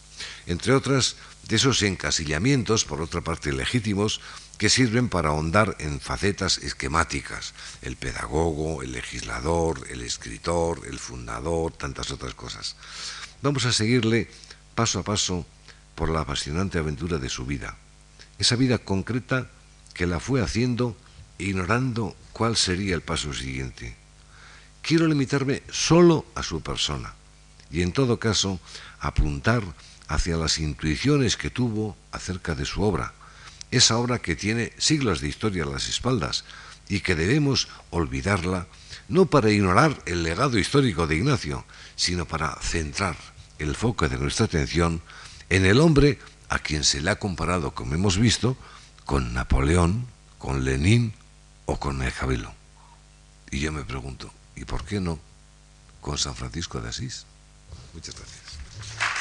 entre otras de esos encasillamientos, por otra parte legítimos, que sirven para ahondar en facetas esquemáticas, el pedagogo, el legislador, el escritor, el fundador, tantas otras cosas. Vamos a seguirle paso a paso por la apasionante aventura de su vida, esa vida concreta que la fue haciendo ignorando cuál sería el paso siguiente. Quiero limitarme solo a su persona y en todo caso apuntar hacia las intuiciones que tuvo acerca de su obra, esa obra que tiene siglos de historia a las espaldas y que debemos olvidarla no para ignorar el legado histórico de Ignacio, sino para centrar el foco de nuestra atención en el hombre a quien se le ha comparado, como hemos visto, con Napoleón, con Lenin o con el. Y yo me pregunto, ¿y por qué no con San Francisco de Asís? Muchas gracias.